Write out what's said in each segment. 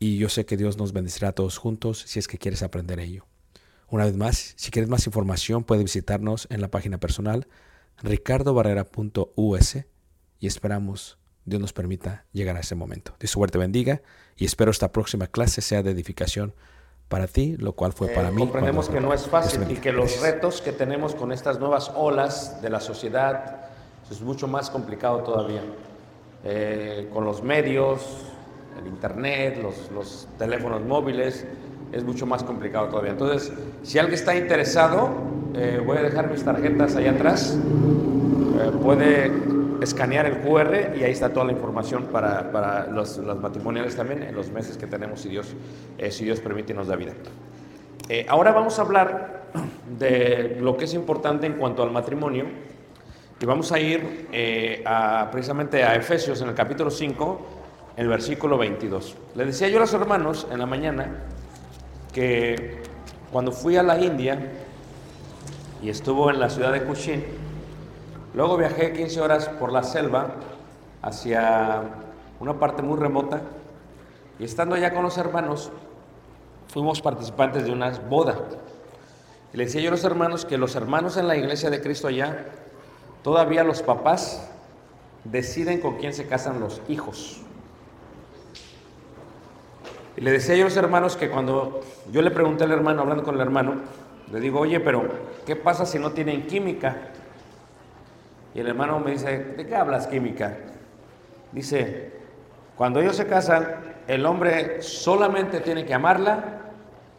y yo sé que Dios nos bendecirá a todos juntos si es que quieres aprender ello. Una vez más, si quieres más información, puedes visitarnos en la página personal ricardobarrera.us y esperamos Dios nos permita llegar a ese momento. Dios suerte bendiga y espero esta próxima clase sea de edificación para ti, lo cual fue para Eh, mí. Comprendemos que no es fácil y que los retos que tenemos con estas nuevas olas de la sociedad es mucho más complicado todavía. Eh, con los medios, el internet, los, los teléfonos móviles, es mucho más complicado todavía. Entonces, si alguien está interesado, eh, voy a dejar mis tarjetas allá atrás. Eh, puede escanear el QR y ahí está toda la información para, para los, los matrimoniales también en los meses que tenemos, si Dios, eh, si Dios permite nos da vida. Eh, ahora vamos a hablar de lo que es importante en cuanto al matrimonio y vamos a ir precisamente a Efesios en el capítulo 5, en el versículo 22. Le decía yo a los hermanos en la mañana que cuando fui a la India y estuvo en la ciudad de Cochin, luego viajé 15 horas por la selva hacia una parte muy remota y estando allá con los hermanos, fuimos participantes de una boda. Y le decía yo a los hermanos que los hermanos en la iglesia de Cristo allá, todavía los papás deciden con quién se casan los hijos. Le decía yo a los hermanos que cuando yo le pregunté al hermano, hablando con el hermano, le digo, oye, pero ¿qué pasa si no tienen química? Y el hermano me dice, ¿de qué hablas química? Dice, cuando ellos se casan, el hombre solamente tiene que amarla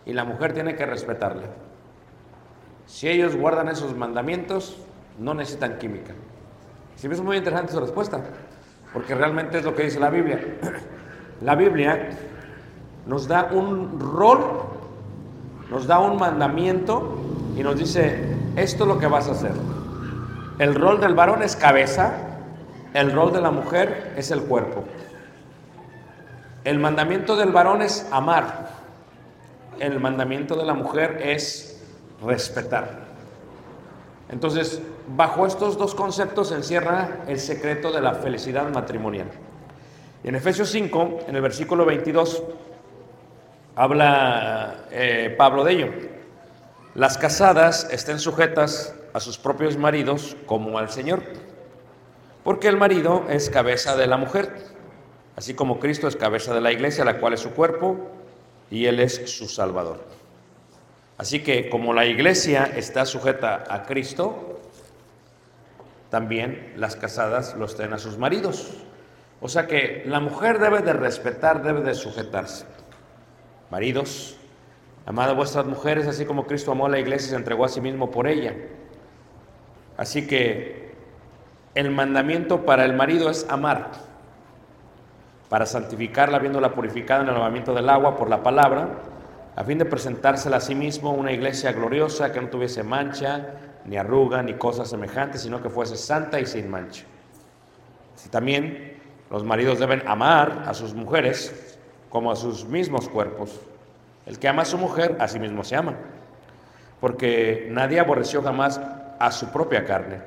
y la mujer tiene que respetarla. Si ellos guardan esos mandamientos, no necesitan química. Si me es muy interesante su respuesta, porque realmente es lo que dice la Biblia. La Biblia nos da un rol, nos da un mandamiento y nos dice, esto es lo que vas a hacer. El rol del varón es cabeza, el rol de la mujer es el cuerpo. El mandamiento del varón es amar, el mandamiento de la mujer es respetar. Entonces, bajo estos dos conceptos se encierra el secreto de la felicidad matrimonial. Y en Efesios 5, en el versículo 22, habla eh, Pablo de ello. Las casadas estén sujetas a sus propios maridos como al Señor, porque el marido es cabeza de la mujer, así como Cristo es cabeza de la iglesia, la cual es su cuerpo, y Él es su Salvador. Así que como la iglesia está sujeta a Cristo, también las casadas lo estén a sus maridos. O sea que la mujer debe de respetar, debe de sujetarse. Maridos, amad a vuestras mujeres, así como Cristo amó a la iglesia y se entregó a sí mismo por ella. Así que el mandamiento para el marido es amar, para santificarla, viéndola purificada en el lavamiento del agua por la palabra, a fin de presentársela a sí mismo una iglesia gloriosa que no tuviese mancha, ni arruga, ni cosas semejantes, sino que fuese santa y sin mancha. Si también los maridos deben amar a sus mujeres como a sus mismos cuerpos. El que ama a su mujer, a sí mismo se ama. Porque nadie aborreció jamás a su propia carne,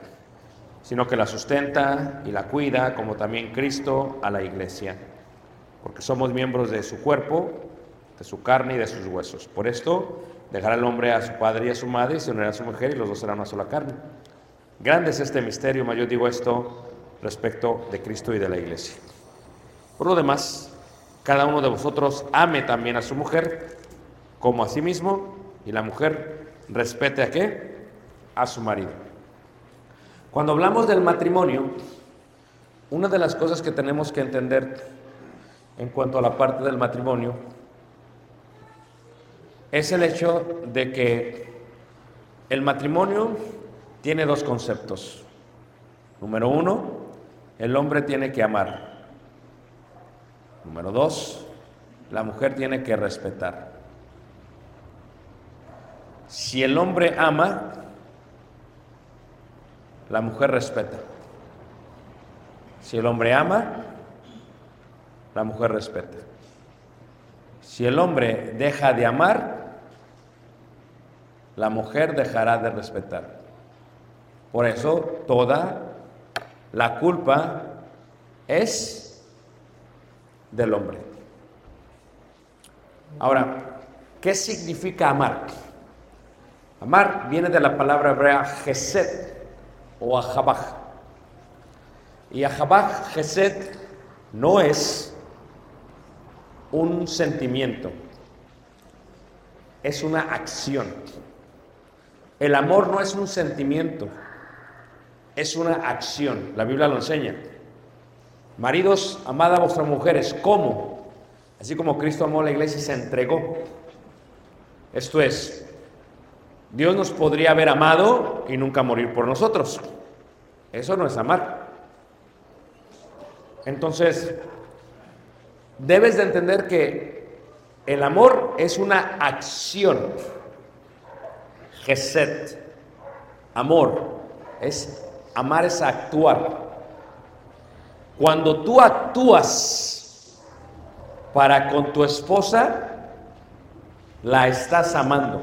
sino que la sustenta y la cuida, como también Cristo a la iglesia. Porque somos miembros de su cuerpo, de su carne y de sus huesos. Por esto dejará el hombre a su padre y a su madre y se unirá a su mujer y los dos serán una sola carne. Grande es este misterio, mas yo digo esto respecto de Cristo y de la iglesia. Por lo demás, cada uno de vosotros ame también a su mujer como a sí mismo y la mujer respete a qué? A su marido. Cuando hablamos del matrimonio, una de las cosas que tenemos que entender en cuanto a la parte del matrimonio es el hecho de que el matrimonio tiene dos conceptos. Número uno, el hombre tiene que amar. Número dos, la mujer tiene que respetar. Si el hombre ama, la mujer respeta. Si el hombre ama, la mujer respeta. Si el hombre deja de amar, la mujer dejará de respetar. Por eso toda la culpa es del hombre. Ahora, ¿qué significa amar? Amar viene de la palabra hebrea gesed o ahabaj. Y ahabaj, gesed, no es un sentimiento, es una acción. El amor no es un sentimiento, es una acción. La Biblia lo enseña. Maridos, amad a vuestras mujeres. ¿Cómo? Así como Cristo amó a la iglesia y se entregó. Esto es, Dios nos podría haber amado y nunca morir por nosotros. Eso no es amar. Entonces, debes de entender que el amor es una acción. Gesed, amor, es amar es actuar. Cuando tú actúas para con tu esposa, la estás amando.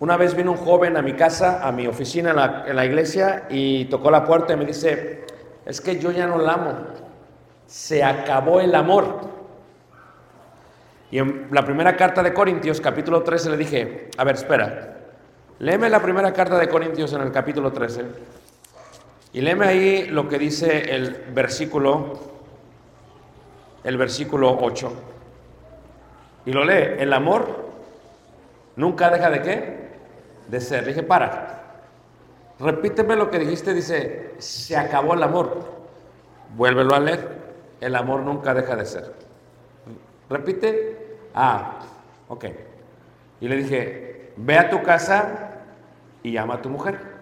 Una vez vino un joven a mi casa, a mi oficina en la, iglesia, y tocó la puerta y me dice, es que yo ya no la amo, se acabó el amor. Y en la primera carta de Corintios, capítulo 13, le dije, a ver, espera, léeme la primera carta de Corintios en el capítulo 13, y léeme ahí lo que dice el versículo el versículo 8. Y lo lee, el amor nunca deja de qué? De ser. Dije, para. Repíteme lo que dijiste, dice, se acabó el amor. Vuélvelo a leer. El amor nunca deja de ser. Repite. Ah, ok. Y le dije, ve a tu casa y llama a tu mujer.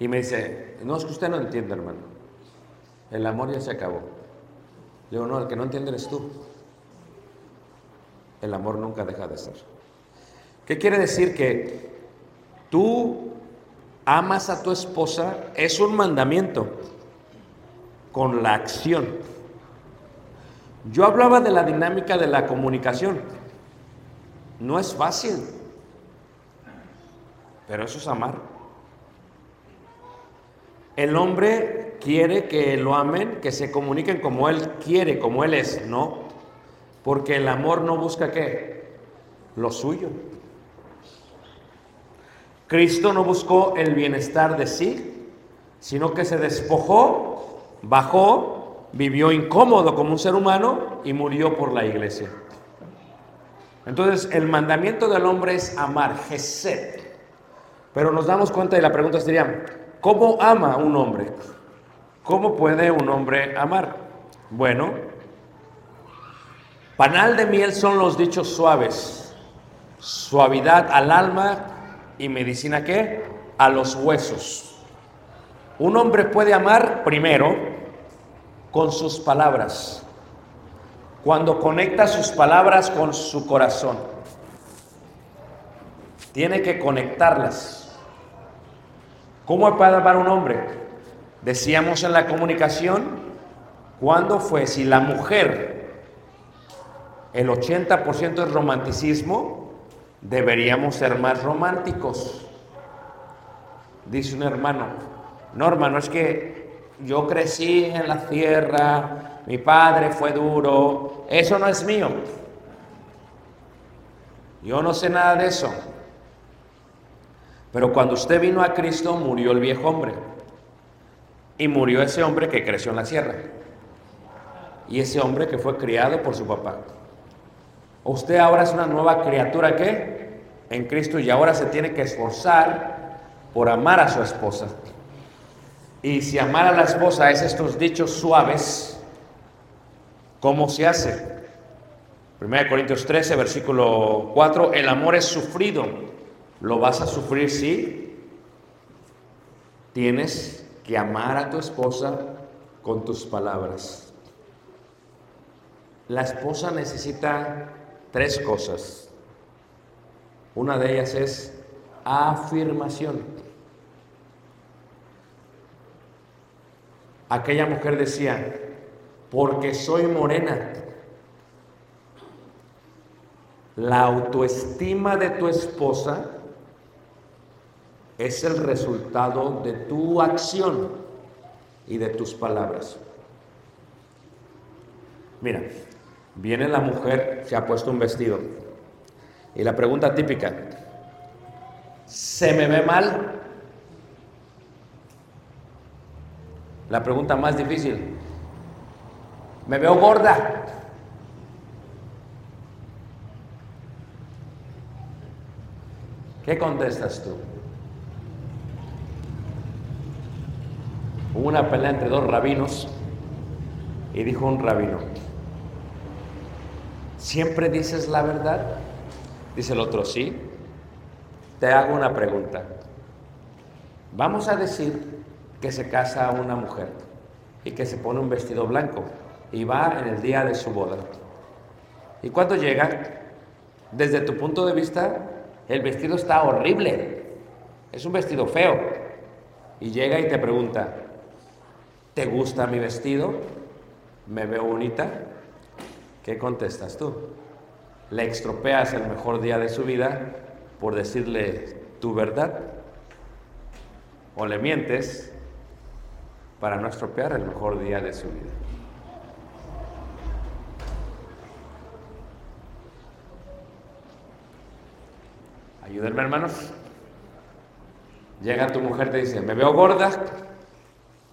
Y me dice, no, es que usted no entiende, hermano. El amor ya se acabó. Le digo, no, el que no entiende eres tú. El amor nunca deja de ser. ¿Qué quiere decir? Que tú amas a tu esposa, es un mandamiento con la acción. Yo hablaba de la dinámica de la comunicación. No es fácil, pero eso es amar. El hombre quiere que lo amen, que se comuniquen como él quiere, como él es, no. Porque el amor no busca qué? Lo suyo. Cristo no buscó el bienestar de sí, sino que se despojó, bajó, vivió incómodo como un ser humano y murió por la iglesia. Entonces, el mandamiento del hombre es amar, Gesed. Pero nos damos cuenta y la pregunta sería, ¿cómo ama un hombre? ¿Cómo puede un hombre amar? Bueno, panal de miel son los dichos suaves, suavidad al alma y medicina qué? A los huesos. Un hombre puede amar primero con sus palabras, cuando conecta sus palabras con su corazón. Tiene que conectarlas. ¿Cómo puede amar un hombre? Decíamos en la comunicación, ¿cuándo fue? Si la mujer, el 80% es romanticismo, deberíamos ser más románticos. Dice un hermano, no hermano, es que yo crecí en la tierra, mi padre fue duro, eso no es mío. Yo no sé nada de eso. Pero cuando usted vino a Cristo murió el viejo hombre. Y murió ese hombre que creció en la sierra. Y ese hombre que fue criado por su papá. Usted ahora es una nueva criatura que en Cristo y ahora se tiene que esforzar por amar a su esposa. Y si amar a la esposa es estos dichos suaves, ¿cómo se hace? 1 Corintios 13, versículo 4, el amor es sufrido. ¿Lo vas a sufrir si tienes que amar a tu esposa con tus palabras? La esposa necesita tres cosas. Una de ellas es afirmación. Aquella mujer decía, porque soy morena. La autoestima de tu esposa es el resultado de tu acción y de tus palabras. Mira, viene la mujer, se ha puesto un vestido. Y la pregunta típica, ¿se me ve mal? La pregunta más difícil, ¿me veo gorda? ¿Qué contestas tú? Hubo una pelea entre dos rabinos y dijo un rabino, ¿siempre dices la verdad? Dice el otro, sí. Te hago una pregunta. Vamos a decir que se casa una mujer y que se pone un vestido blanco y va en el día de su boda. Y cuando llega, desde tu punto de vista, el vestido está horrible. Es un vestido feo. Y llega y te pregunta, ¿te gusta mi vestido? ¿Me veo bonita? ¿Qué contestas tú? ¿Le estropeas el mejor día de su vida por decirle tu verdad? ¿O le mientes para no estropear el mejor día de su vida? Ayúdenme, hermanos. Llega tu mujer, te dice, me veo gorda.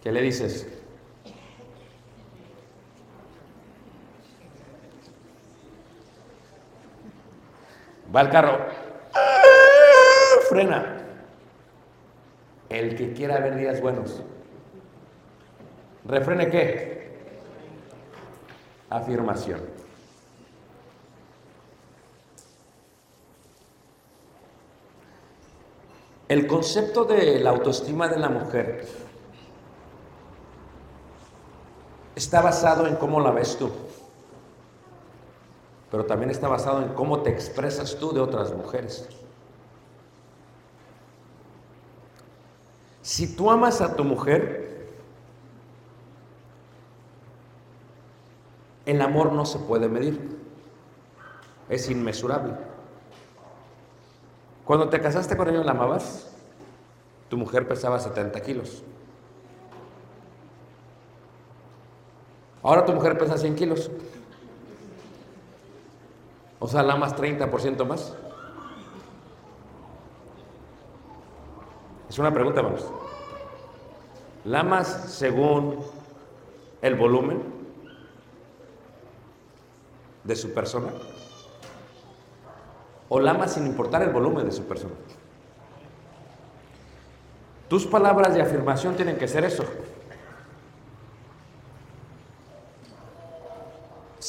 ¿Qué le dices? Va el carro. Frena. El que quiera ver días buenos. ¿Refrene qué? Afirmación. El concepto de la autoestima de la mujer está basado en cómo la ves tú, pero también está basado en cómo te expresas tú de otras mujeres. Si tú amas a tu mujer, el amor no se puede medir, es inmesurable. Cuando te casaste con ella, ¿la amabas? Tu mujer pesaba 70 kilos. Ahora tu mujer pesa 100 kilos. O sea, la amas 30% más. Es una pregunta, vamos. ¿La amas según el volumen de su persona? ¿O la amas sin importar el volumen de su persona? Tus palabras de afirmación tienen que ser eso.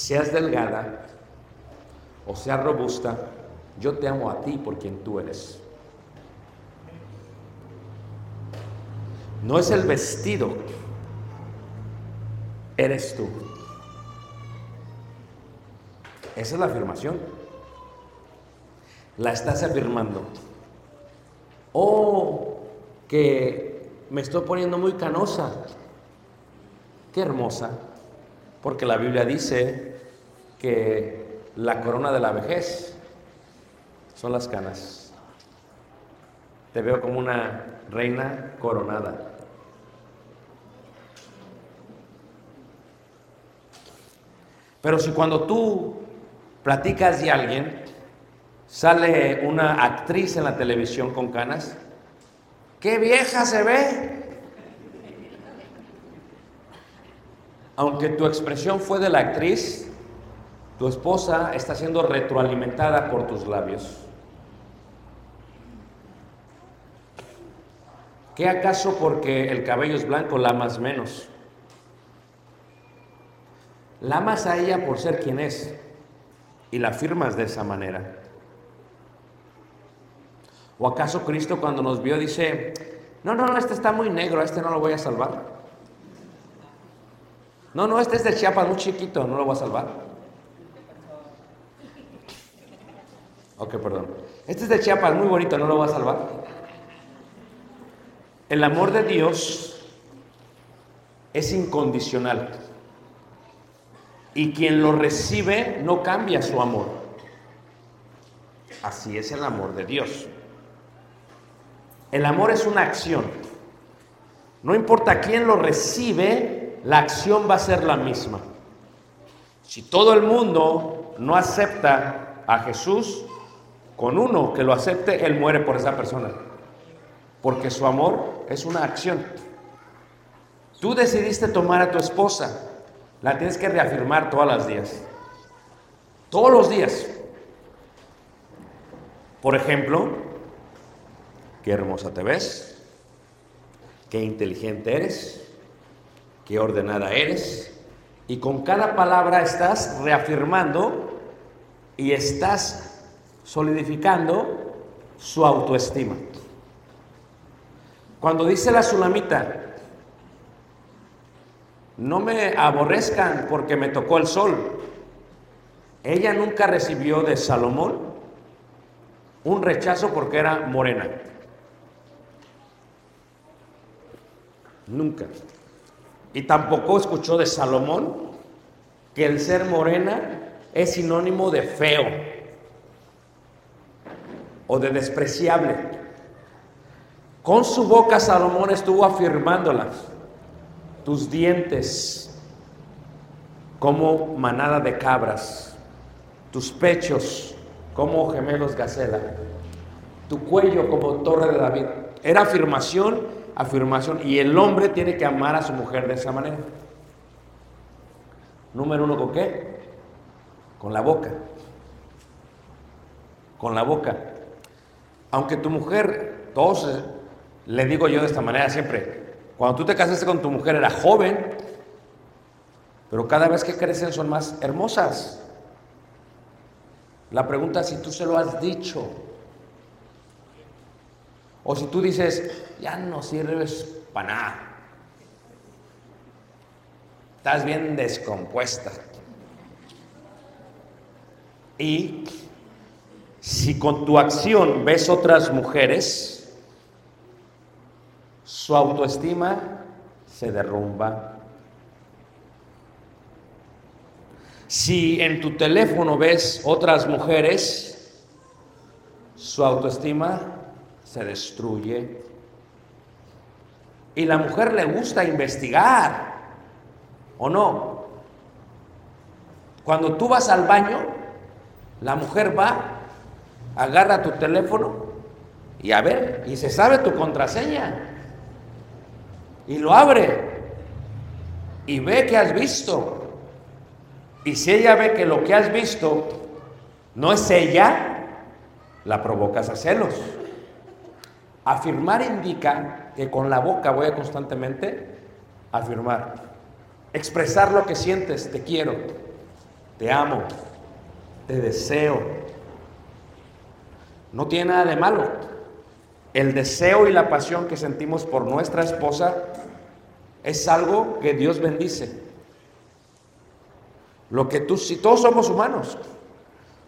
Seas delgada o seas robusta, yo te amo a ti por quien tú eres. No es el vestido, eres tú. Esa es la afirmación. La estás afirmando. Oh, que me estoy poniendo muy canosa. Qué hermosa. Porque la Biblia dice que la corona de la vejez son las canas. Te veo como una reina coronada. Pero si cuando tú platicas de alguien, sale una actriz en la televisión con canas, ¡qué vieja se ve! Aunque tu expresión fue de la actriz, tu esposa está siendo retroalimentada por tus labios. ¿Qué acaso porque el cabello es blanco la amas menos? La amas a ella por ser quien es y la afirmas de esa manera. ¿O acaso Cristo cuando nos vio dice, no, no, no, este está muy negro, este no lo voy a salvar? No, no, este es de Chiapas, muy chiquito, no lo voy a salvar. Ok, perdón. Este es de Chiapas, muy bonito, no lo voy a salvar. El amor de Dios es incondicional. Y quien lo recibe no cambia su amor. Así es el amor de Dios. El amor es una acción. No importa quién lo recibe, la acción va a ser la misma. Si todo el mundo no acepta a Jesús, con uno que lo acepte, Él muere por esa persona. Porque su amor es una acción. Tú decidiste tomar a tu esposa, la tienes que reafirmar todos los días. Todos los días. Por ejemplo, qué hermosa te ves, qué inteligente eres, qué ordenada eres. Y con cada palabra estás reafirmando y estás solidificando su autoestima. Cuando dice la sulamita, no me aborrezcan porque me tocó el sol, ella nunca recibió de Salomón un rechazo porque era morena. Nunca. Y tampoco escuchó de Salomón que el ser morena es sinónimo de feo o de despreciable. Con su boca Salomón estuvo afirmándolas. Tus dientes como manada de cabras, tus pechos como gemelos gacela, tu cuello como torre de David. Era afirmación, afirmación. Y el hombre tiene que amar a su mujer de esa manera. Número uno, ¿con qué? Con la boca. con la boca. Aunque tu mujer, todos, le digo yo de esta manera siempre, cuando tú te casaste con tu mujer era joven, pero cada vez que crecen son más hermosas. La pregunta es si tú se lo has dicho. O si tú dices, ya no sirves para nada. Estás bien descompuesta. Y si con tu acción ves otras mujeres, su autoestima se derrumba. Si en tu teléfono ves otras mujeres, su autoestima se destruye. Y la mujer le gusta investigar, ¿o no? Cuando tú vas al baño, la mujer va, agarra tu teléfono y a ver, y se sabe tu contraseña. Y lo abre y ve que has visto. Y si ella ve que lo que has visto no es ella, la provocas a celos. Afirmar indica que con la boca voy a constantemente afirmar. Expresar lo que sientes, te quiero, te amo, te deseo. No tiene nada de malo. El deseo y la pasión que sentimos por nuestra esposa es algo que Dios bendice. Lo que tú, si todos somos humanos,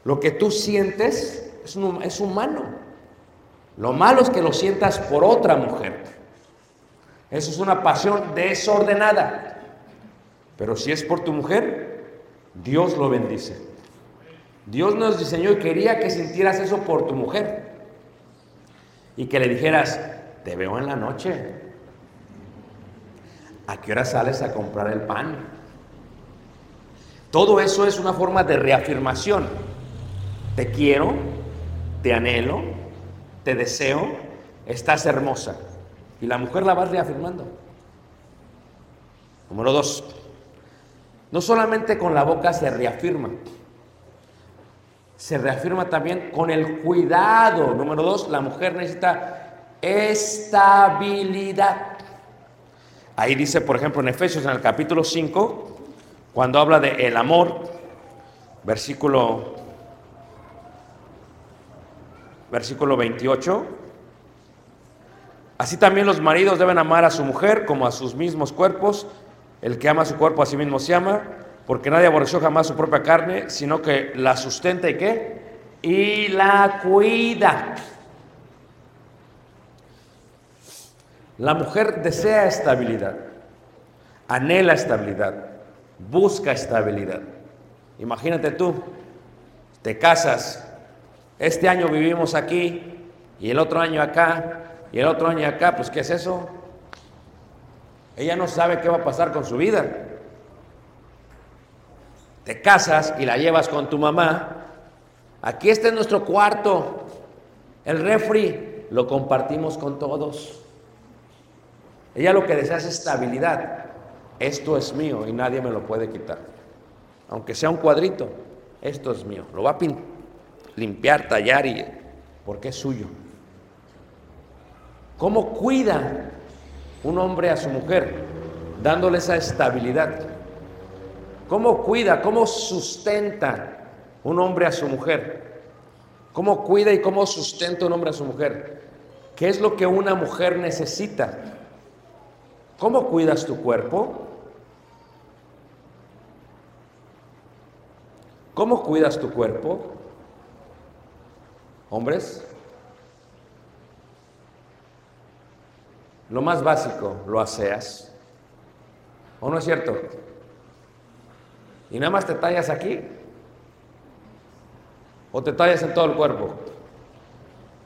lo que tú sientes es, es humano. Lo malo es que lo sientas por otra mujer. Eso es una pasión desordenada. Pero si es por tu mujer, Dios lo bendice. Dios nos diseñó y quería que sintieras eso por tu mujer. Y que le dijeras, te veo en la noche. ¿A qué hora sales a comprar el pan? Todo eso es una forma de reafirmación. Te quiero, te anhelo, te deseo, estás hermosa. Y la mujer la va reafirmando. Número dos, no solamente con la boca se reafirma, se reafirma también con el cuidado. Número dos, la mujer necesita estabilidad. Ahí dice, por ejemplo, en Efesios, en el capítulo 5, cuando habla de el amor, versículo, versículo 28, así también los maridos deben amar a su mujer como a sus mismos cuerpos. El que ama a su cuerpo a sí mismo se ama, porque nadie aborreció jamás su propia carne, sino que la sustenta y qué? Y la cuida. La mujer desea estabilidad, anhela estabilidad, busca estabilidad. Imagínate tú, te casas, este año vivimos aquí y el otro año acá y el otro año acá, pues ¿qué es eso? Ella no sabe qué va a pasar con su vida. Te casas y la llevas con tu mamá. Aquí está nuestro cuarto. El refri lo compartimos con todos. Ella lo que desea es estabilidad. Esto es mío y nadie me lo puede quitar. Aunque sea un cuadrito, esto es mío. Lo va a limpiar, tallar y porque es suyo. ¿Cómo cuida un hombre a su mujer? Dándole esa estabilidad. ¿Cómo cuida, cómo sustenta un hombre a su mujer? ¿Cómo cuida y cómo sustenta un hombre a su mujer? ¿Qué es lo que una mujer necesita? ¿Cómo cuidas tu cuerpo? ¿Cómo cuidas tu cuerpo? Hombres, lo más básico, lo aseas. ¿O no es cierto? Y nada más te tallas aquí. O te tallas en todo el cuerpo.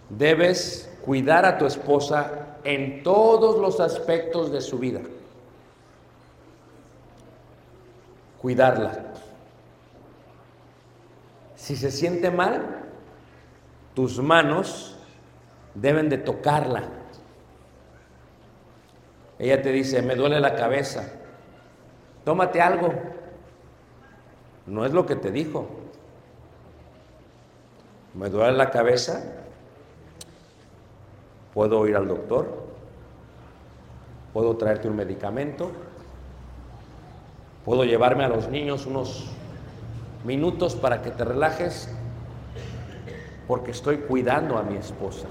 Debes cuidar a tu esposa en todos los aspectos de su vida. Cuidarla. Si se siente mal, tus manos deben de tocarla. Ella te dice, me duele la cabeza, tómate algo. No es lo que te dijo. me duele la cabeza, puedo ir al doctor, puedo traerte un medicamento, puedo llevarme a los niños unos minutos para que te relajes, porque estoy cuidando a mi esposa.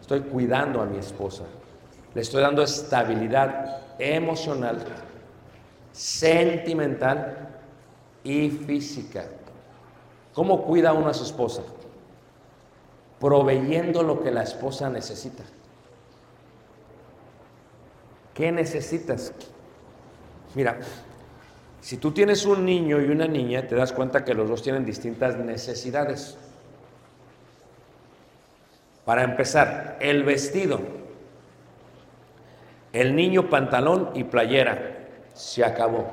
Estoy cuidando a mi esposa. Le estoy dando estabilidad emocional, sentimental y física. ¿Cómo cuida uno a su esposa? Proveyendo lo que la esposa necesita. ¿Qué necesitas? Mira, si tú tienes un niño y una niña, te das cuenta que los dos tienen distintas necesidades. Para empezar, el vestido. El niño pantalón y playera. Se acabó.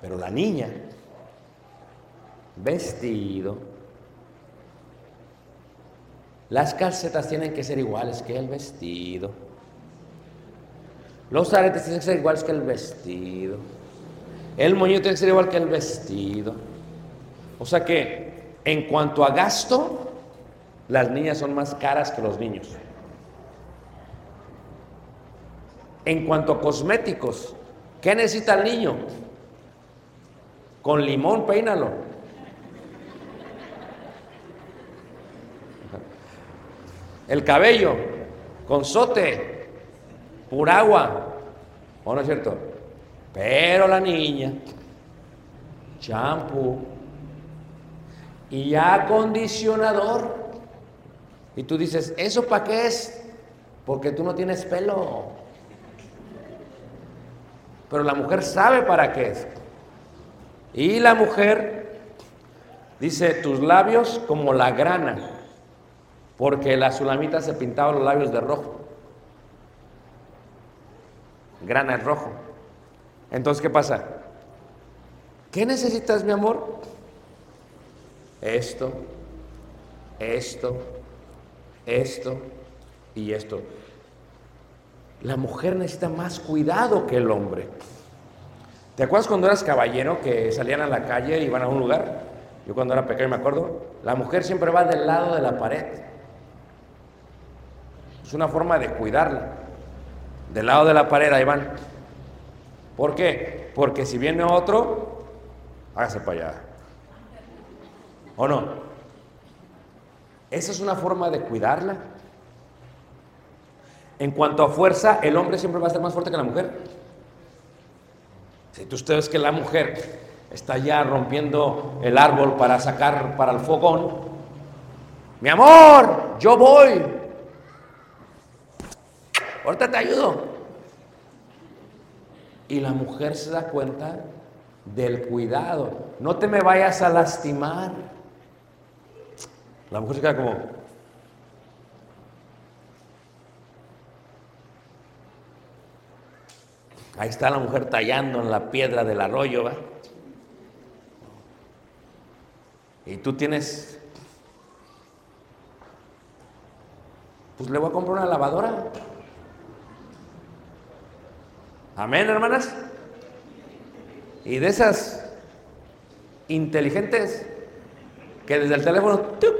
Pero la niña, vestido. Las calcetas tienen que ser iguales que el vestido. Los aretes tienen que ser iguales que el vestido. El moño tiene que ser igual que el vestido. O sea que, en cuanto a gasto, las niñas son más caras que los niños. En cuanto a cosméticos, ¿qué necesita el niño? Con limón peínalo. El cabello, con sote, pura agua. ¿O no es cierto? Pero la niña, champú y acondicionador. Y tú dices, ¿eso para qué es? Porque tú no tienes pelo. Pero la mujer sabe para qué es. Y la mujer dice, tus labios como la grana, porque la sulamita se pintaba los labios de rojo. Grana es rojo. Entonces, ¿qué pasa? ¿Qué necesitas, mi amor? Esto, esto, esto y esto. La mujer necesita más cuidado que el hombre. ¿Te acuerdas cuando eras caballero que salían a la calle y iban a un lugar? Yo cuando era pequeño me acuerdo, la mujer siempre va del lado de la pared. Es una forma de cuidarla. Del lado de la pared ahí van. ¿Por qué? Porque si viene otro, hágase para allá. ¿O no? Esa es una forma de cuidarla. En cuanto a fuerza, el hombre siempre va a ser más fuerte que la mujer. Si tú ustedes que la mujer está ya rompiendo el árbol para sacar para el fogón, mi amor, yo voy. Ahorita te ayudo. Y la mujer se da cuenta del cuidado. No te me vayas a lastimar. La mujer se queda como, Ahí está la mujer tallando en la piedra del arroyo, ¿va? Y tú tienes. Pues le voy a comprar una lavadora. Amén, hermanas. Y de esas inteligentes que desde el teléfono. tuc,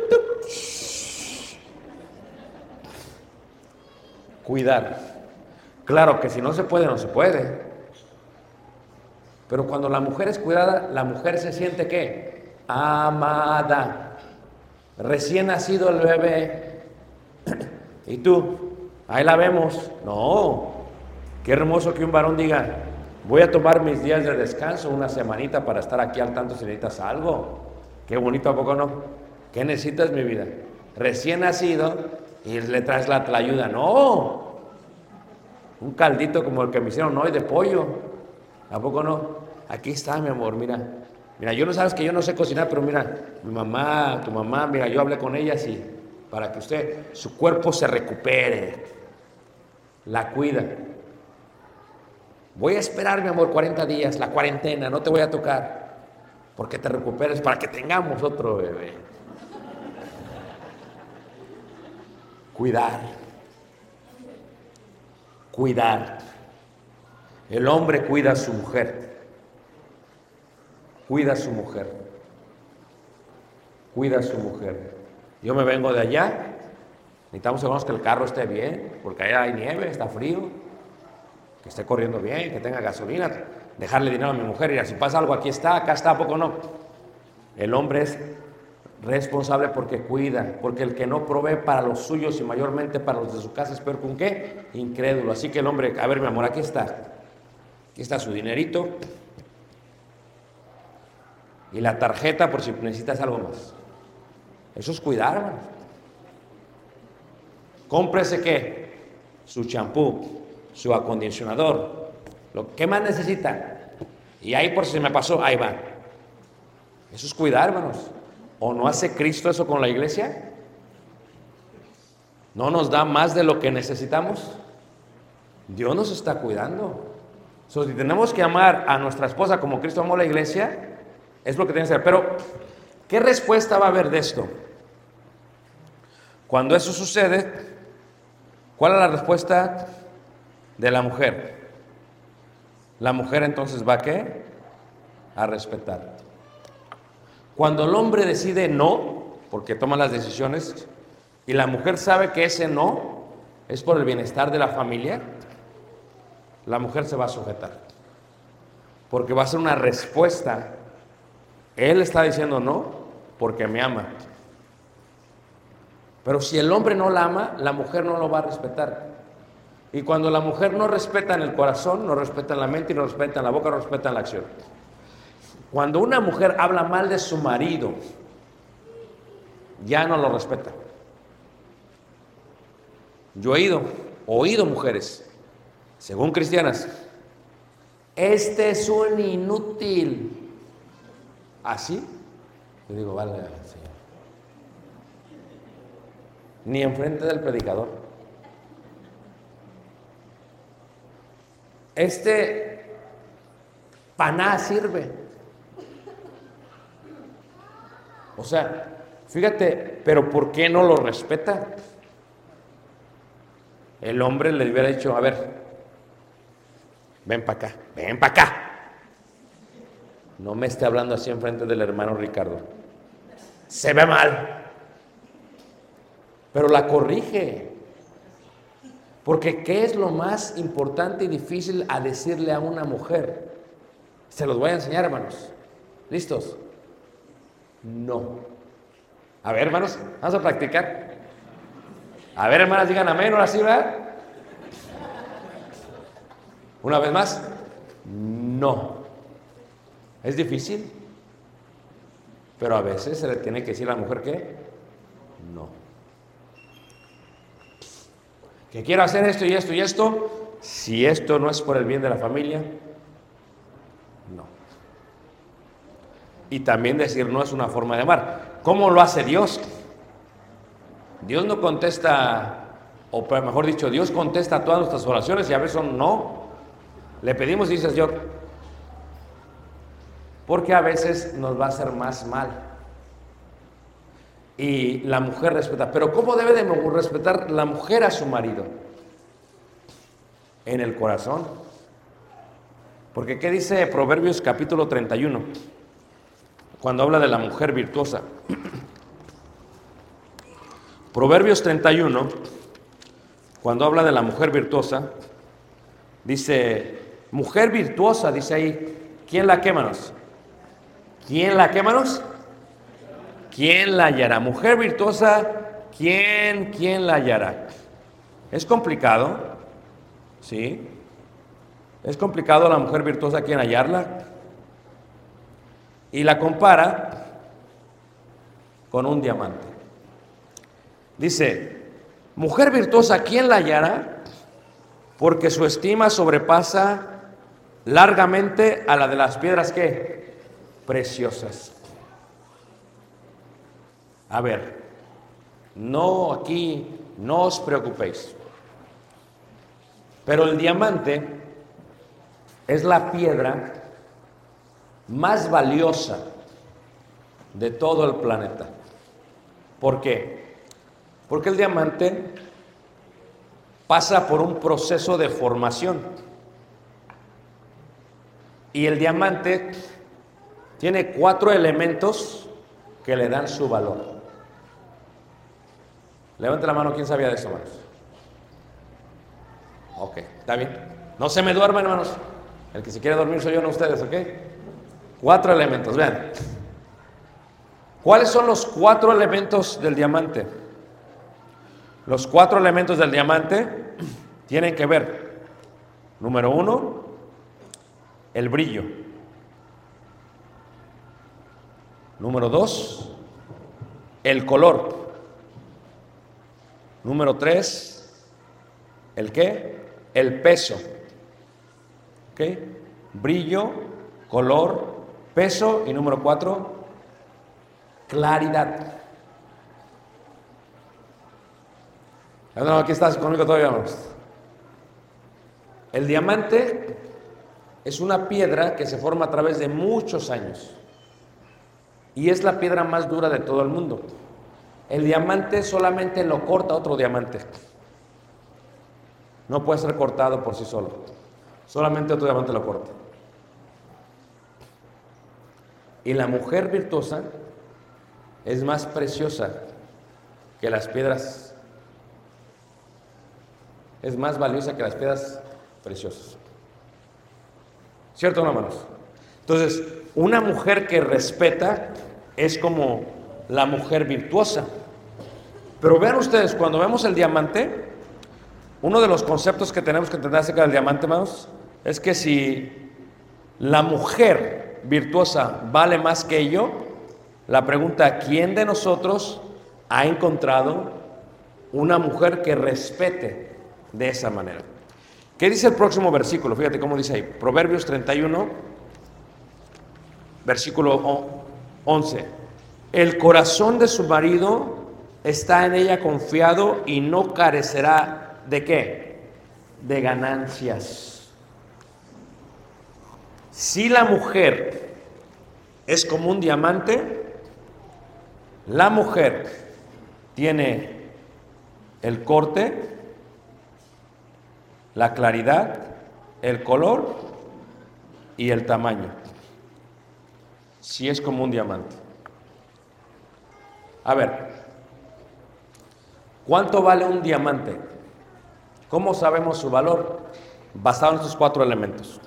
cuidar. Claro que si no se puede, no se puede. Pero cuando la mujer es cuidada, la mujer se siente qué? Amada. Recién nacido el bebé. ¿Y tú? Ahí la vemos. No. Qué hermoso que un varón diga, voy a tomar mis días de descanso, una semanita para estar aquí al tanto si necesitas algo. Qué bonito, ¿a poco no? ¿Qué necesitas, mi vida? Recién nacido y le traes la, la ayuda. No. Un caldito como el que me hicieron hoy de pollo. ¿A poco no? Aquí está, mi amor, mira. Mira, yo no sabes que yo no sé cocinar, pero mira, mi mamá, tu mamá, mira, yo hablé con ellas y para que usted, su cuerpo se recupere, la cuida. Voy a esperar, mi amor, 40 días, la cuarentena, no te voy a tocar, porque te recuperes para que tengamos otro bebé. Cuidar cuidar. El hombre cuida a su mujer. Cuida a su mujer. cuida a su mujer. Yo me vengo de allá, necesitamos que el carro esté bien, porque allá hay nieve, está frío, que esté corriendo bien, que tenga gasolina, dejarle dinero a mi mujer y si pasa algo aquí está, acá está, ¿a poco no? El hombre es responsable porque cuida, porque el que no provee para los suyos y mayormente para los de su casa es peor con qué? Incrédulo. Así que el hombre, a ver mi amor, aquí está. Aquí está su dinerito. Y la tarjeta por si necesitas algo más. Eso es cuidar, hermano. Cómprese qué? Su champú, su acondicionador. Lo que más necesita. Y ahí por si me pasó, ahí va. Eso es cuidar, hermanos. ¿O no hace Cristo eso con la iglesia? ¿No nos da más de lo que necesitamos? Dios nos está cuidando. si tenemos que amar a nuestra esposa como Cristo amó a la iglesia, es lo que tiene que hacer. Pero, ¿qué respuesta va a haber de esto? Cuando eso sucede, ¿cuál es la respuesta de la mujer? La mujer entonces va a qué? A respetar. Cuando el hombre decide no, porque toma las decisiones, y la mujer sabe que ese no es por el bienestar de la familia, la mujer se va a sujetar. Porque va a ser una respuesta. Él está diciendo no porque me ama. Pero si el hombre no la ama, la mujer no lo va a respetar. Y cuando la mujer no respeta en el corazón, no respeta en la mente y no respeta en la boca, no respeta en la acción. Cuando una mujer habla mal de su marido, ya no lo respeta. Yo he ido, oído mujeres, según cristianas, este es un inútil. ¿Así? Yo digo, vale, Señor. Ni enfrente del predicador. Este paná sirve. O sea, fíjate, pero ¿por qué no lo respeta? El hombre le hubiera dicho, a ver, ven para acá, ven para acá. No me esté hablando así en frente del hermano Ricardo. Se ve mal. Pero la corrige. Porque ¿qué es lo más importante y difícil a decirle a una mujer? Se los voy a enseñar, hermanos. ¿Listos? No. A ver, hermanos, vamos a practicar. A ver, hermanas, digan amén, ahora sí, ¿verdad? Una vez más, no. Es difícil, pero a veces se le tiene que decir a la mujer que no. Que quiero hacer esto y esto y esto, si esto no es por el bien de la familia, y también decir no es una forma de amar. ¿Cómo lo hace Dios? Dios no contesta, o mejor dicho, Dios contesta todas nuestras oraciones y a veces no. Le pedimos y dice Señor, porque a veces nos va a hacer más mal. Y la mujer respeta. Pero ¿cómo debe de respetar la mujer a su marido? En el corazón. Porque ¿qué dice Proverbios capítulo 31? Cuando habla de la mujer virtuosa. Proverbios 31, cuando habla de la mujer virtuosa, dice, mujer virtuosa, dice ahí, ¿quién la quémanos? ¿Quién la quémanos? ¿Quién la hallará? Mujer virtuosa, ¿quién, quién la hallará? ¿Es complicado? ¿Sí? ¿Es complicado la mujer virtuosa quién hallarla? Y la compara con un diamante. Dice, mujer virtuosa, ¿quién la hallará? Porque su estima sobrepasa largamente a la de las piedras que preciosas. A ver, no aquí, no os preocupéis. Pero el diamante es la piedra más valiosa de todo el planeta. ¿Por qué? Porque el diamante pasa por un proceso de formación. Y el diamante tiene cuatro elementos que le dan su valor. Levante la mano, ¿quién sabía de eso, hermanos? Ok, está bien. No se me duerman, hermanos. El que se quiere dormir soy yo, no ustedes, ¿ok? Cuatro elementos, vean. ¿Cuáles son los cuatro elementos del diamante? Los cuatro elementos del diamante tienen que ver, número uno, el brillo. Número dos, el color. Número tres, ¿el qué? El peso. ¿Ok? Brillo, color, peso y número cuatro, claridad. Aquí estás conmigo todavía. vamos. El diamante es una piedra que se forma a través de muchos años y es la piedra más dura de todo el mundo. El diamante solamente lo corta otro diamante. No puede ser cortado por sí solo. Solamente otro diamante lo corta. Y la mujer virtuosa es más preciosa que las piedras. Es más valiosa que las piedras preciosas. ¿Cierto no, hermanos? Entonces, una mujer que respeta es como la mujer virtuosa. Pero vean ustedes, cuando vemos el diamante, uno de los conceptos que tenemos que entender acerca del diamante, hermanos, es que si la mujer virtuosa vale más que yo, la pregunta, ¿quién de nosotros ha encontrado una mujer que respete de esa manera? ¿Qué dice el próximo versículo? Fíjate cómo dice ahí. Proverbios 31, versículo o- 11. El corazón de su marido está en ella confiado y no carecerá de qué? De ganancias. Si la mujer es como un diamante, la mujer tiene el corte, la claridad, el color y el tamaño. Si es como un diamante. A ver, ¿cuánto vale un diamante? ¿Cómo sabemos su valor? Basado en estos cuatro elementos.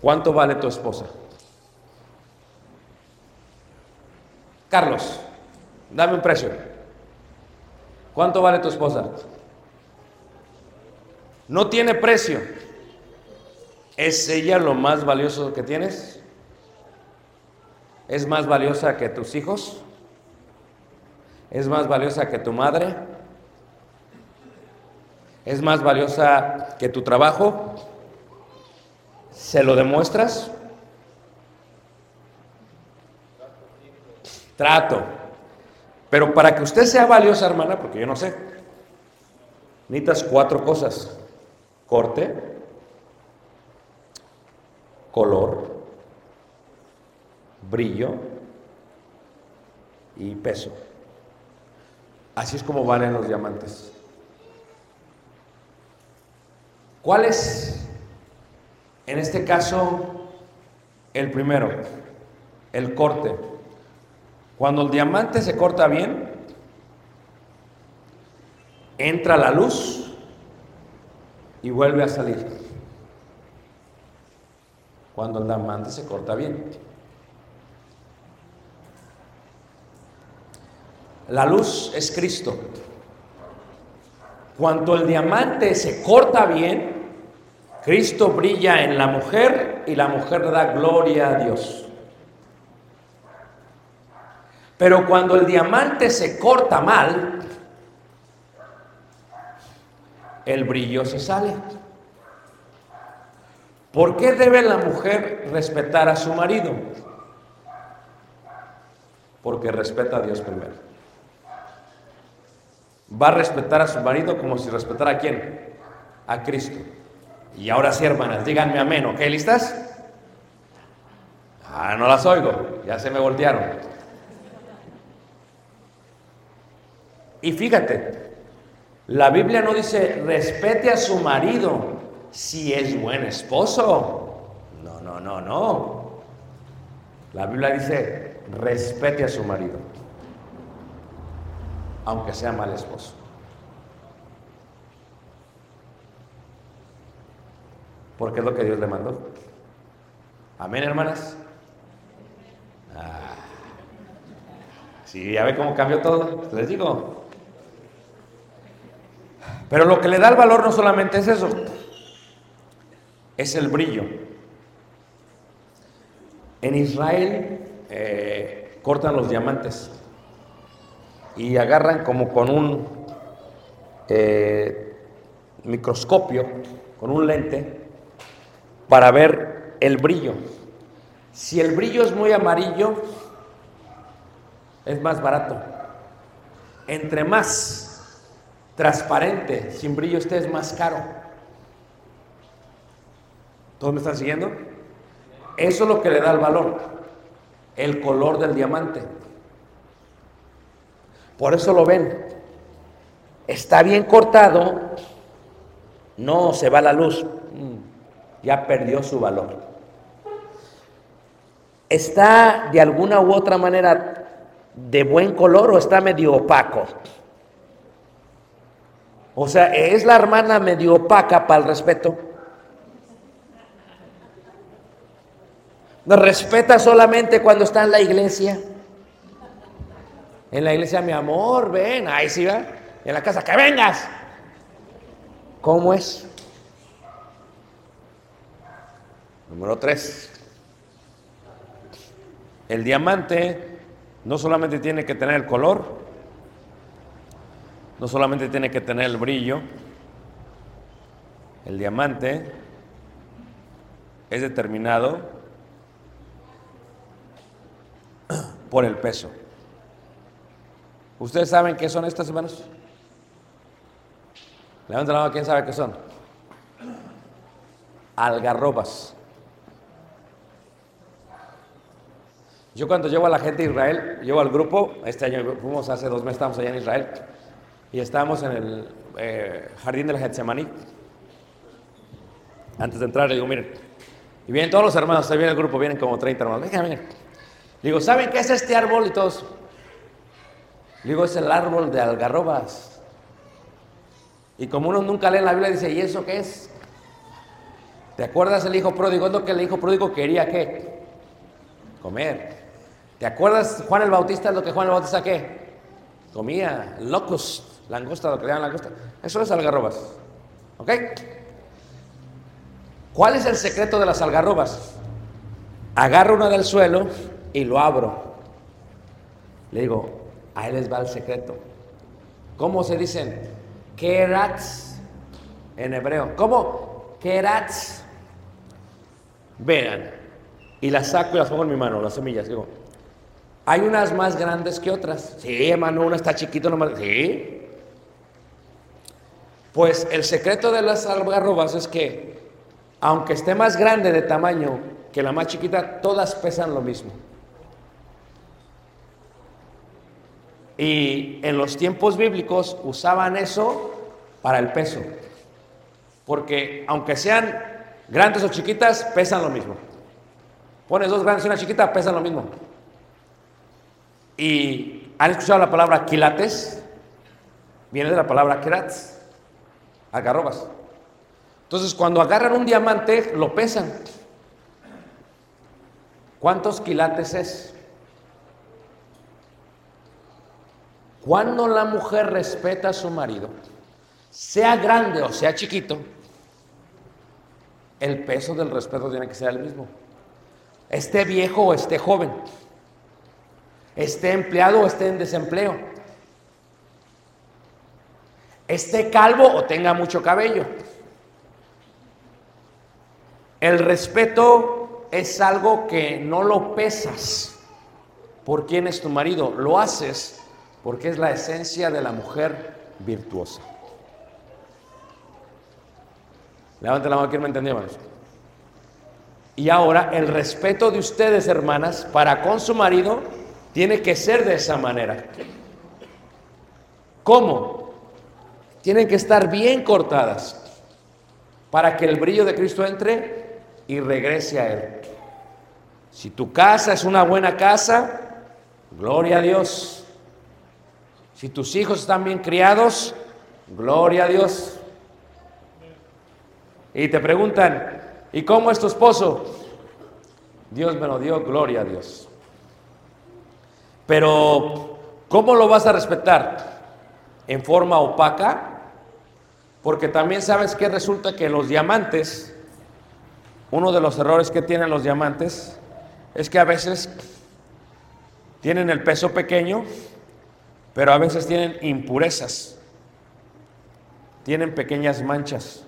¿Cuánto vale tu esposa? Carlos, dame un precio. ¿Cuánto vale tu esposa? No tiene precio. ¿Es ella lo más valioso que tienes? ¿Es más valiosa que tus hijos? ¿Es más valiosa que tu madre? ¿Es más valiosa que tu trabajo? ¿Se lo demuestras? Trato. Pero para que usted sea valiosa, hermana, porque yo no sé, necesitas cuatro cosas. Corte, color, brillo y peso. Así es como valen los diamantes. ¿Cuál es, en este caso, el primero? El corte. Cuando el diamante se corta bien, entra la luz y vuelve a salir. Cuando el diamante se corta bien. La luz es Cristo. Cuando el diamante se corta bien, Cristo brilla en la mujer y la mujer da gloria a Dios. Pero cuando el diamante se corta mal, el brillo se sale. ¿Por qué debe la mujer respetar a su marido? Porque respeta a Dios primero. Va a respetar a su marido como si respetara a quién? A Cristo. Y ahora sí, hermanas, díganme amén, ¿ok? ¿Listas? Ah, no las oigo, ya se me voltearon. Y fíjate, la Biblia no dice respete a su marido si es buen esposo. No, no, no, no. La Biblia dice respete a su marido, aunque sea mal esposo. Porque es lo que Dios le mandó. Amén, hermanas. Ah. Sí, ya ve cómo cambió todo. Les digo. Pero lo que le da el valor no solamente es eso, es el brillo. En Israel eh, cortan los diamantes y agarran como con un eh, microscopio, con un lente, para ver el brillo. Si el brillo es muy amarillo, es más barato. Entre más transparente, sin brillo esté, es más caro. ¿Todos me están siguiendo? Eso es lo que le da el valor, el color del diamante. Por eso lo ven. Está bien cortado, no se va la luz, ya perdió su valor. ¿Está de alguna u otra manera de buen color o está medio opaco? O sea, ¿es la hermana medio opaca para el respeto? Nos respeta solamente cuando está en la iglesia. En la iglesia, mi amor, ven, ahí sí va. En la casa, que vengas. ¿Cómo es? Número tres. El diamante no solamente tiene que tener el color, no solamente tiene que tener el brillo, el diamante es determinado por el peso. ¿Ustedes saben qué son estas hermanos? Levanten la mano, ¿quién sabe qué son? Algarrobas. Yo cuando llevo a la gente de Israel, llevo al grupo, este año fuimos hace dos meses, estamos allá en Israel, y estábamos en el eh, jardín del Getsemaní. Antes de entrar, le digo, miren, y vienen todos los hermanos, ahí viene el grupo, vienen como 30 hermanos, vengan, vengan. Le digo, ¿saben qué es este árbol? Y todos, digo, es el árbol de algarrobas. Y como uno nunca lee la Biblia, dice, ¿y eso qué es? ¿Te acuerdas el hijo pródigo? ¿Es lo que el hijo pródigo quería qué? Comer. ¿Te acuerdas Juan el Bautista? ¿Es lo que Juan el Bautista qué? Comía. Locus, langosta, lo que le llaman langosta. Eso es algarrobas. ¿Ok? ¿Cuál es el secreto de las algarrobas? Agarro una del suelo y lo abro. Le digo, ahí les va el secreto. ¿Cómo se dicen? Kerats en hebreo. ¿Cómo? Kerats. Vean. Y las saco y las pongo en mi mano, las semillas. Digo, hay unas más grandes que otras. Sí, hermano, una está chiquito nomás. Sí. Pues el secreto de las algarrobas es que, aunque esté más grande de tamaño que la más chiquita, todas pesan lo mismo. Y en los tiempos bíblicos usaban eso para el peso. Porque aunque sean grandes o chiquitas, pesan lo mismo. Pones dos grandes y una chiquita, pesan lo mismo. ¿Y han escuchado la palabra quilates? Viene de la palabra kerats, algarrobas. Entonces, cuando agarran un diamante, lo pesan. ¿Cuántos quilates es? Cuando la mujer respeta a su marido, sea grande o sea chiquito, el peso del respeto tiene que ser el mismo. Esté viejo o esté joven, esté empleado o esté en desempleo, esté calvo o tenga mucho cabello. El respeto es algo que no lo pesas por quién es tu marido, lo haces porque es la esencia de la mujer virtuosa. Levanten la mano, ¿quién me entendió, hermanos? Y ahora el respeto de ustedes, hermanas, para con su marido, tiene que ser de esa manera. ¿Cómo? Tienen que estar bien cortadas para que el brillo de Cristo entre y regrese a Él. Si tu casa es una buena casa, gloria a Dios. Si tus hijos están bien criados, gloria a Dios. Y te preguntan, ¿y cómo es tu esposo? Dios me lo dio, gloria a Dios. Pero, ¿cómo lo vas a respetar? ¿En forma opaca? Porque también sabes que resulta que los diamantes, uno de los errores que tienen los diamantes, es que a veces tienen el peso pequeño, pero a veces tienen impurezas, tienen pequeñas manchas.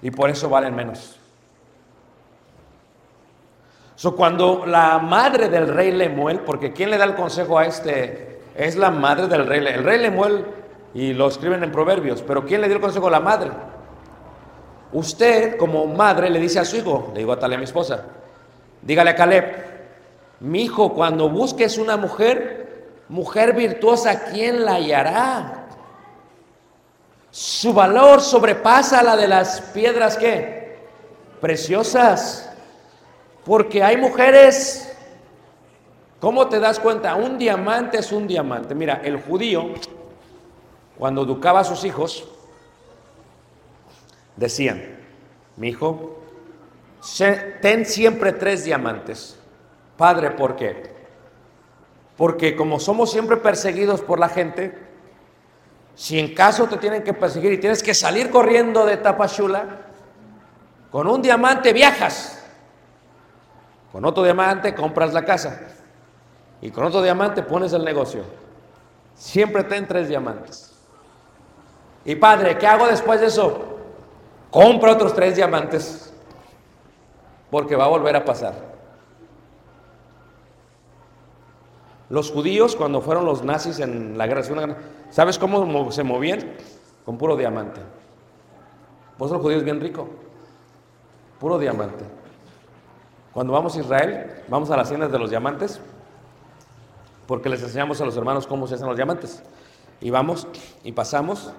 Y por eso valen menos. Cuando la madre del rey Lemuel, porque ¿quién le da el consejo a este? Es la madre del rey. El rey Lemuel, y lo escriben en Proverbios, pero ¿quién le dio el consejo a la madre? Usted, como madre, le dice a su hijo, le digo a Talia, mi esposa, dígale a Caleb, mi hijo, cuando busques una mujer, mujer virtuosa, ¿quién la hallará? Su valor sobrepasa la de las piedras que preciosas. Porque hay mujeres, ¿cómo te das cuenta? Un diamante es un diamante. Mira, el judío, cuando educaba a sus hijos, decían, mi hijo, ten siempre tres diamantes. Padre, ¿por qué? Porque como somos siempre perseguidos por la gente, si en caso te tienen que perseguir y tienes que salir corriendo de Tapachula, con un diamante viajas. Con otro diamante compras la casa. Y con otro diamante pones el negocio. Siempre ten tres diamantes. Y padre, ¿qué hago después de eso? Compra otros tres diamantes. Porque va a volver a pasar. Los judíos, cuando fueron los nazis en la guerra, ¿sabes cómo se movían? Con puro diamante. Vos los judíos bien rico. Puro diamante. Cuando vamos a Israel, vamos a las tiendas de los diamantes, porque les enseñamos a los hermanos cómo se hacen los diamantes. Y vamos y pasamos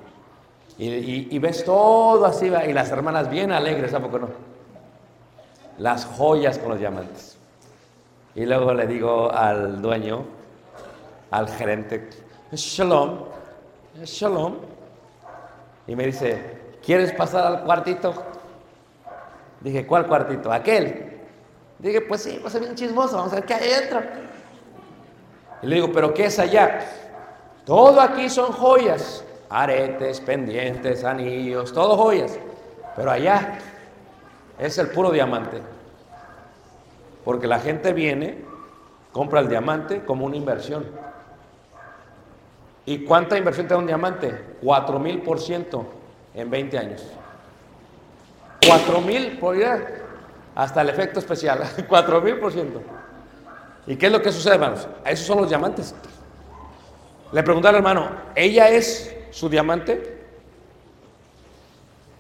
y, ves todo así, y las hermanas bien alegres, ¿a poco no? Las joyas con los diamantes. Y luego le digo al dueño, al gerente, shalom, shalom. Y me dice, ¿quieres pasar al cuartito? Dije, ¿cuál cuartito? Aquel. Dije, pues sí, pues es bien chismoso, vamos a ver qué hay adentro. Y le digo, ¿pero qué es allá? Todo aquí son joyas, aretes, pendientes, anillos, todo joyas. Pero allá es el puro diamante. Porque la gente viene, compra el diamante como una inversión. ¿Y cuánta inversión te da un diamante? 4 mil por ciento en 20 años. 4 mil por hasta el efecto especial, 4 mil por ciento. ¿Y qué es lo que sucede, hermanos? Esos son los diamantes. Le pregunté al hermano, ¿ella es su diamante?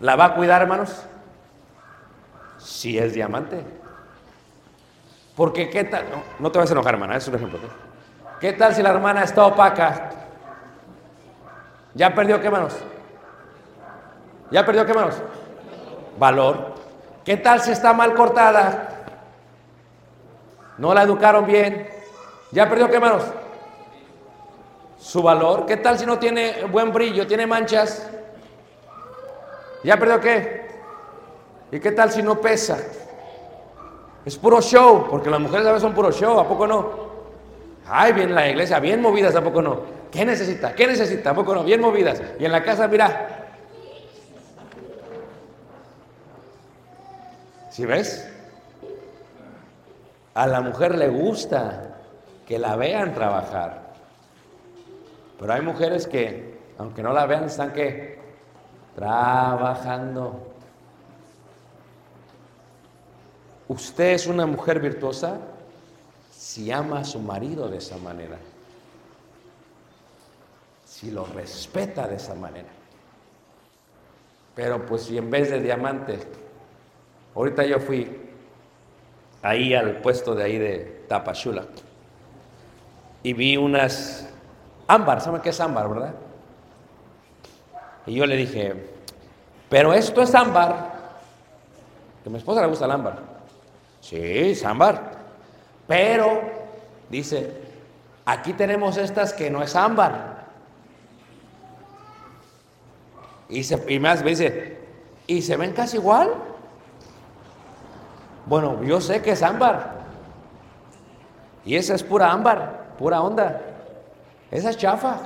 ¿La va a cuidar, hermanos? Si es diamante. Porque qué tal, no, te vas a enojar, hermana, es un ejemplo. ¿Qué tal si la hermana está opaca? ¿Ya perdió qué, hermanos? ¿Ya perdió qué, hermanos? Valor. ¿Qué tal si está mal cortada? No la educaron bien. ¿Ya perdió qué, hermanos? Su valor. ¿Qué tal si no tiene buen brillo, tiene manchas? ¿Ya perdió qué? ¿Y qué tal si no pesa? Es puro show, porque las mujeres a veces son puro show, ¿a poco no? Ay, bien la iglesia, bien movidas, ¿a poco no? ¿Qué necesita? ¿Qué necesita? ¿A poco no? Bien movidas. Y en la casa, mira, ¿Sí ves? A la mujer le gusta que la vean trabajar. Pero hay mujeres que, aunque no la vean, están que trabajando. Usted es una mujer virtuosa si ama a su marido de esa manera. Si lo respeta de esa manera. Pero pues si en vez de diamante Ahorita yo fui ahí al puesto de ahí de Tapachula y vi unas ámbar, ¿saben qué es ámbar, verdad? Y yo le dije, pero esto es ámbar, que a mi esposa le gusta el ámbar. Sí, es ámbar. Pero, dice, aquí tenemos estas que no es ámbar. Y, se, y me dice, ¿y se ven casi igual? Bueno, yo sé que es ámbar. Y esa es pura ámbar, pura onda. Esa es chafa.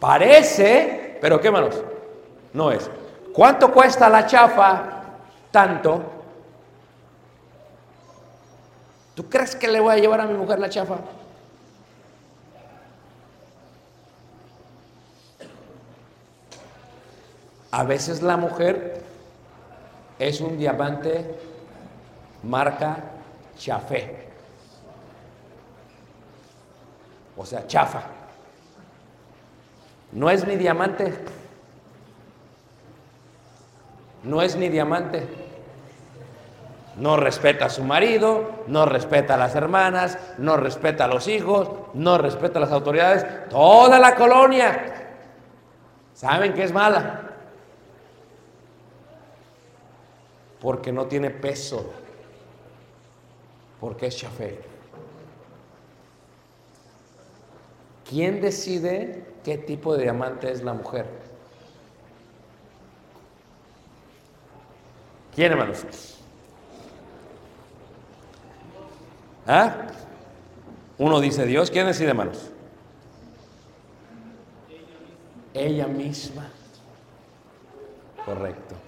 Parece, pero qué manos, no es. ¿Cuánto cuesta la chafa? Tanto. ¿Tú crees que le voy a llevar a mi mujer la chafa? A veces la mujer es un diamante marca chafé. O sea, chafa. No es ni diamante. No es ni diamante. No respeta a su marido, no respeta a las hermanas, no respeta a los hijos, no respeta a las autoridades. Toda la colonia saben que es mala. Porque no tiene peso. Porque es chafé. ¿Quién decide qué tipo de diamante es la mujer? ¿Quién, hermanos? ¿Ah? Uno dice Dios. ¿Quién decide, hermanos? Ella misma. Correcto.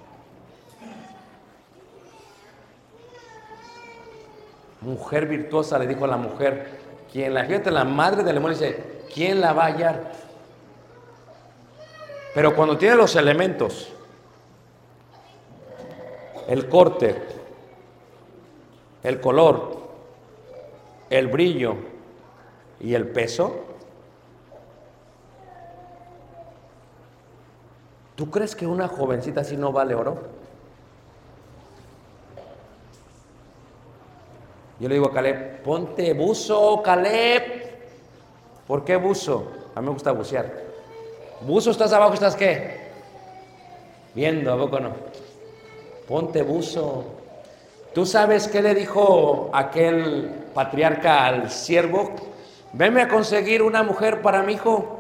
Mujer virtuosa le dijo a la mujer, quien la fíjate, la madre del demonio dice, ¿quién la va a hallar? Pero cuando tiene los elementos, el corte, el color, el brillo y el peso, ¿tú crees que una jovencita así no vale oro? Yo le digo a Caleb, ponte buzo, Caleb. ¿Por qué buzo? A mí me gusta bucear. ¿Buzo estás abajo? ¿Estás qué? Viendo, ¿a poco no? Ponte buzo. ¿Tú sabes qué le dijo aquel patriarca al siervo? Venme a conseguir una mujer para mi hijo.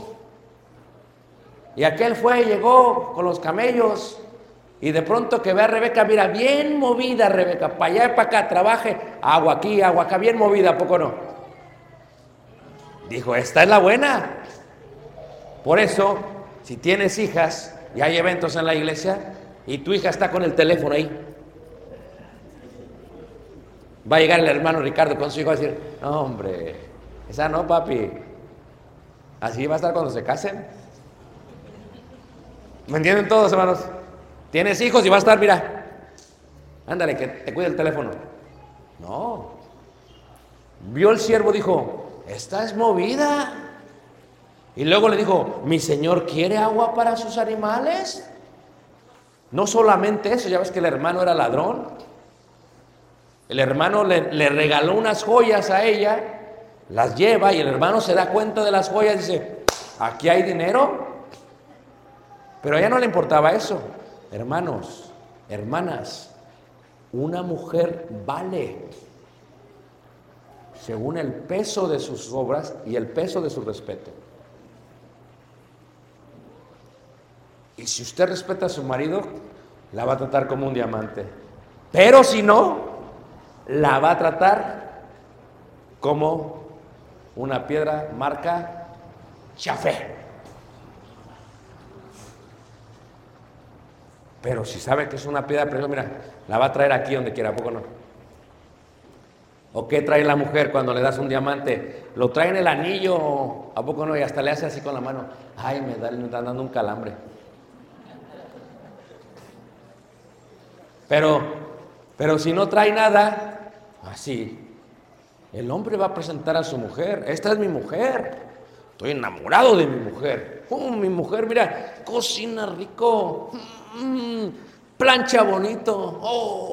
Y aquel fue y llegó con los camellos y de pronto que ve a Rebeca, mira, bien movida Rebeca, para allá y para acá, trabaje, agua aquí, agua acá, bien movida, ¿a poco no? Dijo, esta es la buena. Por eso, si tienes hijas y hay eventos en la iglesia y tu hija está con el teléfono ahí, va a llegar el hermano Ricardo con su hijo a decir, no, hombre, esa no, papi. Así va a estar cuando se casen. ¿Me entienden todos, hermanos? Tienes hijos y va a estar, mira, ándale, que te cuide el teléfono. No. Vio el siervo, dijo, esta es movida. Y luego le dijo, mi señor quiere agua para sus animales. No solamente eso, ya ves que el hermano era ladrón. El hermano le, le, regaló unas joyas a ella, las lleva y el hermano se da cuenta de las joyas y dice, aquí hay dinero. Pero a ella no le importaba eso. Hermanos, hermanas, una mujer vale según el peso de sus obras y el peso de su respeto. Y si usted respeta a su marido, la va a tratar como un diamante. Pero si no, la va a tratar como una piedra marca chafé. Pero si sabe que es una piedra preciosa, mira, la va a traer aquí donde quiera, ¿a poco no? ¿O qué trae la mujer cuando le das un diamante? Lo trae en el anillo, ¿a poco no? Y hasta le hace así con la mano. Ay, me, da, dando un calambre. Pero, pero si no trae nada, así, el hombre va a presentar a su mujer. Esta es mi mujer. Estoy enamorado de mi mujer. Oh, mi mujer, mira, cocina rico. Mm, plancha bonito. Oh.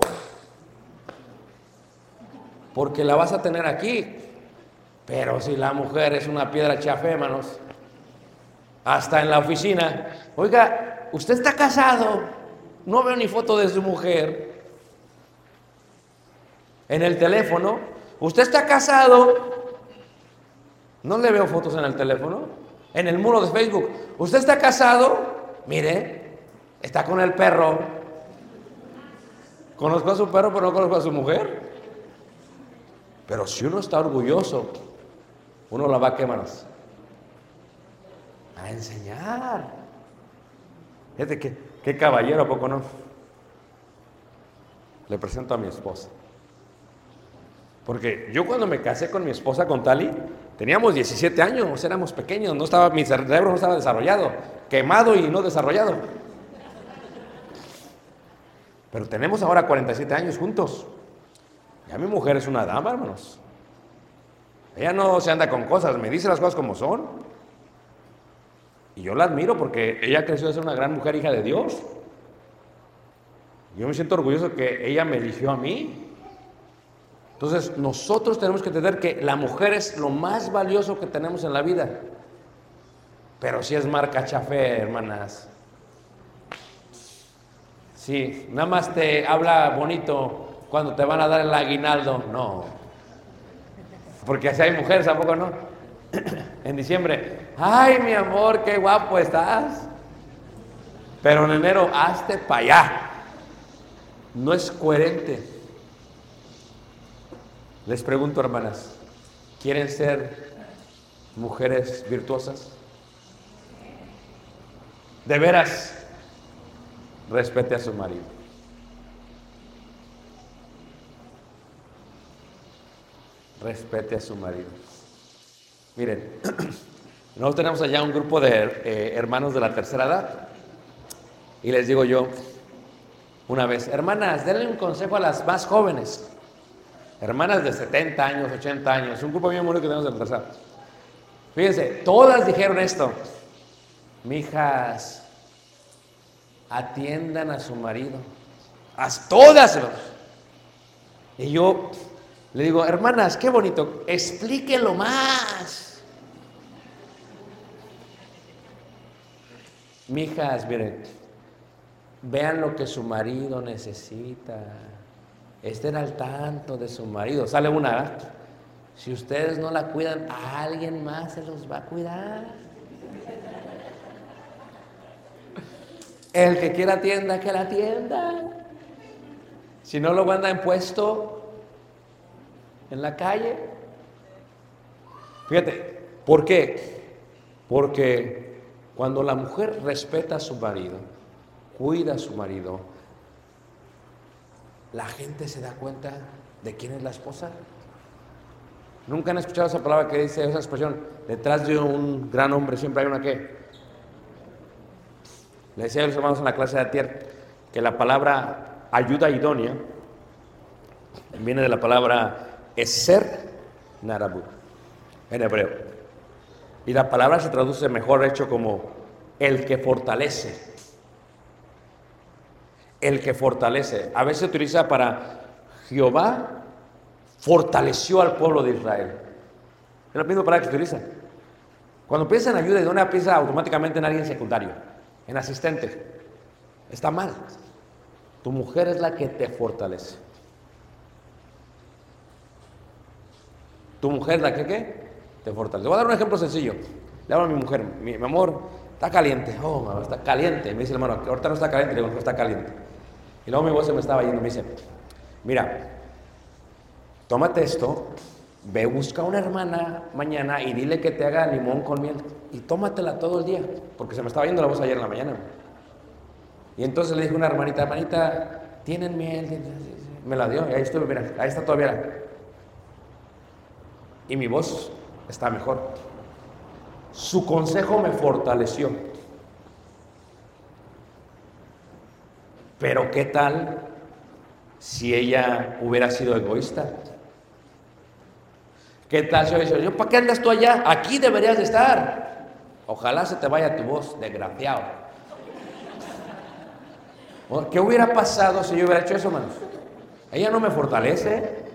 Porque la vas a tener aquí. Pero si la mujer es una piedra chafé, hermanos, hasta en la oficina, oiga, usted está casado, no veo ni foto de su mujer. En el teléfono, Usted está casado. No le veo fotos en el teléfono. En el muro de Facebook. Usted está casado. Mire, está con el perro. Conozco a su perro, pero no conozco a su mujer. Pero si uno está orgulloso, uno la va a quemar. A enseñar. Fíjate qué caballero, ¿a poco no? Le presento a mi esposa. Porque yo cuando me casé con mi esposa, con Tali, teníamos 17 años, éramos pequeños, no estaba, mi cerebro no estaba desarrollado, quemado y no desarrollado. Pero tenemos ahora 47 años juntos. Ya mi mujer es una dama, hermanos. Ella no se anda con cosas, me dice las cosas como son. Y yo la admiro porque ella creció de ser una gran mujer, hija de Dios. Yo me siento orgulloso que ella me eligió a mí. Entonces, nosotros tenemos que entender que la mujer es lo más valioso que tenemos en la vida. Pero si es marca chafé, hermanas. Sí, nada más te habla bonito cuando te van a dar el aguinaldo. No. Porque así hay mujeres, tampoco no? en diciembre, ay mi amor, qué guapo estás. Pero en enero, hazte para allá. No es coherente. Les pregunto, hermanas, ¿quieren ser mujeres virtuosas? De veras, respete a su marido. Respete a su marido. Miren, nosotros tenemos allá un grupo de eh, hermanos de la tercera edad. Y les digo yo, una vez, hermanas, denle un consejo a las más jóvenes. Hermanas de 70 años, 80 años, un grupo bien bonito que tenemos de la tercera. Fíjense, todas dijeron esto. Mijas, atiendan a su marido. A todas. Y yo le digo, hermanas, qué bonito, explíquenlo más. Mijas, miren, vean lo que su marido necesita. Estén al tanto de su marido. Sale una, si ustedes no la cuidan, a alguien más se los va a cuidar. El que quiera tienda, que la tienda. Si no lo manda en puesto en la calle. Fíjate, ¿por qué? Porque cuando la mujer respeta a su marido, cuida a su marido, la gente se da cuenta de quién es la esposa. ¿Nunca han escuchado esa palabra que dice esa expresión? Detrás de un gran hombre siempre hay una que. Le decía a los hermanos en la clase de Atier que la palabra ayuda idónea viene de la palabra eser narabu en hebreo. Y la palabra se traduce mejor hecho como el que fortalece. El que fortalece. A veces se utiliza para Jehová fortaleció al pueblo de Israel. Es la misma palabra que se utiliza. Cuando piensa en ayuda idónea, piensa automáticamente en alguien secundario, en asistente. Está mal. Tu mujer es la que te fortalece. Tu mujer es la que ¿qué? te fortalece. Voy a dar un ejemplo sencillo. Le hablo a mi mujer, mi, mi amor, está caliente. Oh, mamá, está caliente. Me dice el hermano, ahorita no está caliente. Le digo, no está caliente. Y luego mi voz se me estaba yendo. Me dice, mira, tómate esto, ve, busca una hermana mañana y dile que te haga limón con miel. Y tómatela todo el día. Porque se me estaba yendo la voz ayer en la mañana. Y entonces le dije a una hermanita, hermanita, ¿tienen miel? Me la dio y ahí estuve, mira, ahí está todavía. Y mi voz está mejor. Su consejo me fortaleció. Pero ¿qué tal si ella hubiera sido egoísta? ¿Qué tal si dicho, yo, ¿para qué andas tú allá? Aquí deberías de estar. Ojalá se te vaya tu voz, desgraciado. ¿Qué hubiera pasado si yo hubiera hecho eso, hermanos? Ella no me fortalece.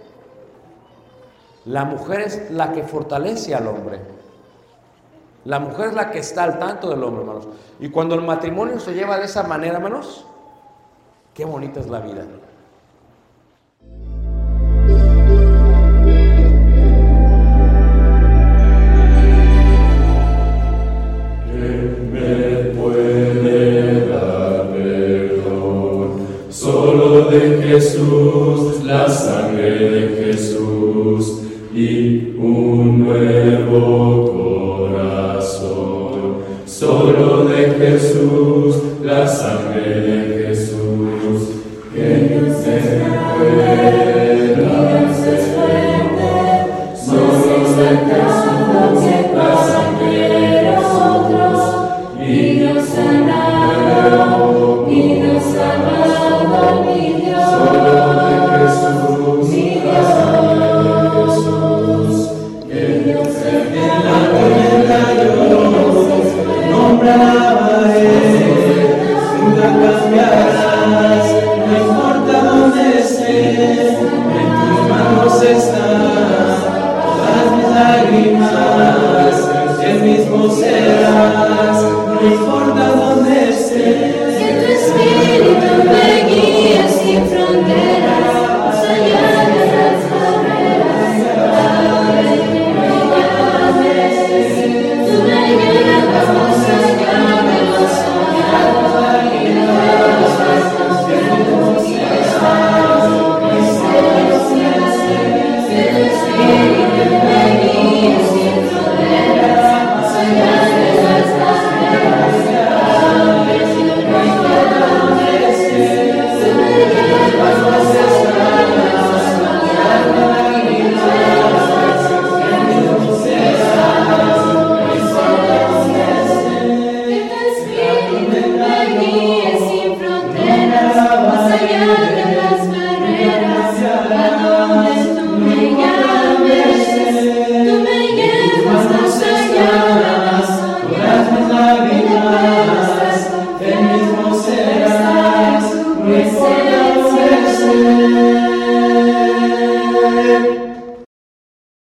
La mujer es la que fortalece al hombre. La mujer es la que está al tanto del hombre, hermanos. Y cuando el matrimonio se lleva de esa manera, hermanos, qué bonita es la vida. Jesús, la sangre